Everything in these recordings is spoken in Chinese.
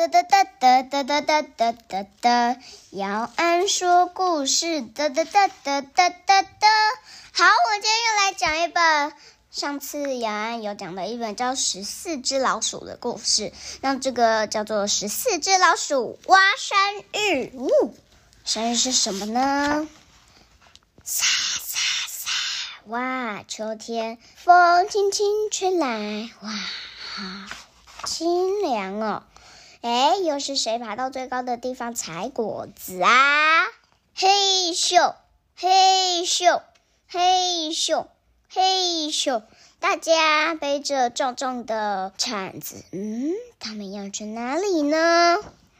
哒哒哒哒哒哒哒哒哒哒，姚安说故事，哒哒哒哒哒哒哒。好，我今天又来讲一本上次姚安有讲的一本叫《十四只老鼠》的故事，那这个叫做《十四只老鼠挖山芋》。呜，山芋是什么呢？沙沙沙，哇，秋天风轻轻吹来，哇，好清凉哦。哎，又是谁爬到最高的地方采果子啊？嘿咻，嘿咻，嘿咻，嘿咻！大家背着重重的铲子，嗯，他们要去哪里呢？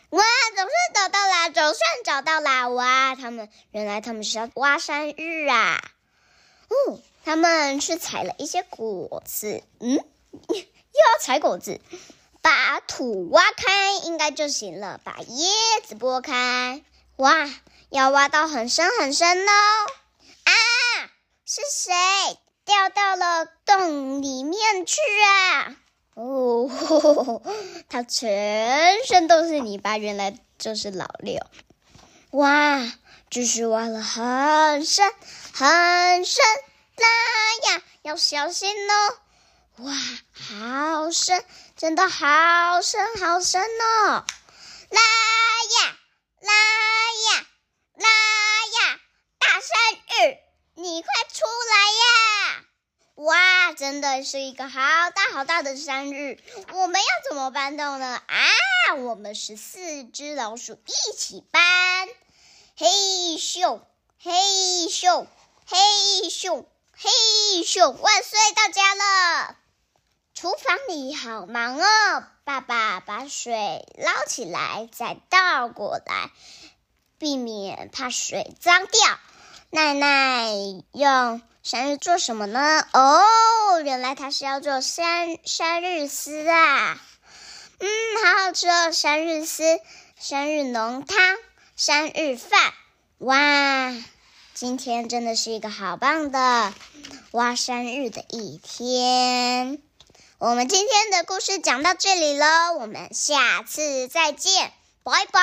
哇，总算找到啦！总算找到啦！哇，他们原来他们是要挖山芋啊！哦，他们去采了一些果子，嗯，又要采果子。把土挖开，应该就行了。把叶子拨开，哇，要挖到很深很深哦！啊，是谁掉到了洞里面去啊？哦，他全身都是泥巴，原来就是老六。哇，继续挖了很深很深，拉呀，要小心哦！哇，好深，真的好深好深哦！拉呀，拉呀，拉呀！大山芋，你快出来呀！哇，真的是一个好大好大的山芋，我们要怎么搬动呢？啊，我们是四只老鼠一起搬，嘿咻，嘿咻，嘿咻，嘿咻！万岁到家了。厨房里好忙哦！爸爸把水捞起来，再倒过来，避免怕水脏掉。奶奶用山芋做什么呢？哦，原来它是要做山山芋丝啊！嗯，好好吃哦，山芋丝、山芋浓汤、山芋饭。哇，今天真的是一个好棒的挖山芋的一天。我们今天的故事讲到这里喽我们下次再见拜拜。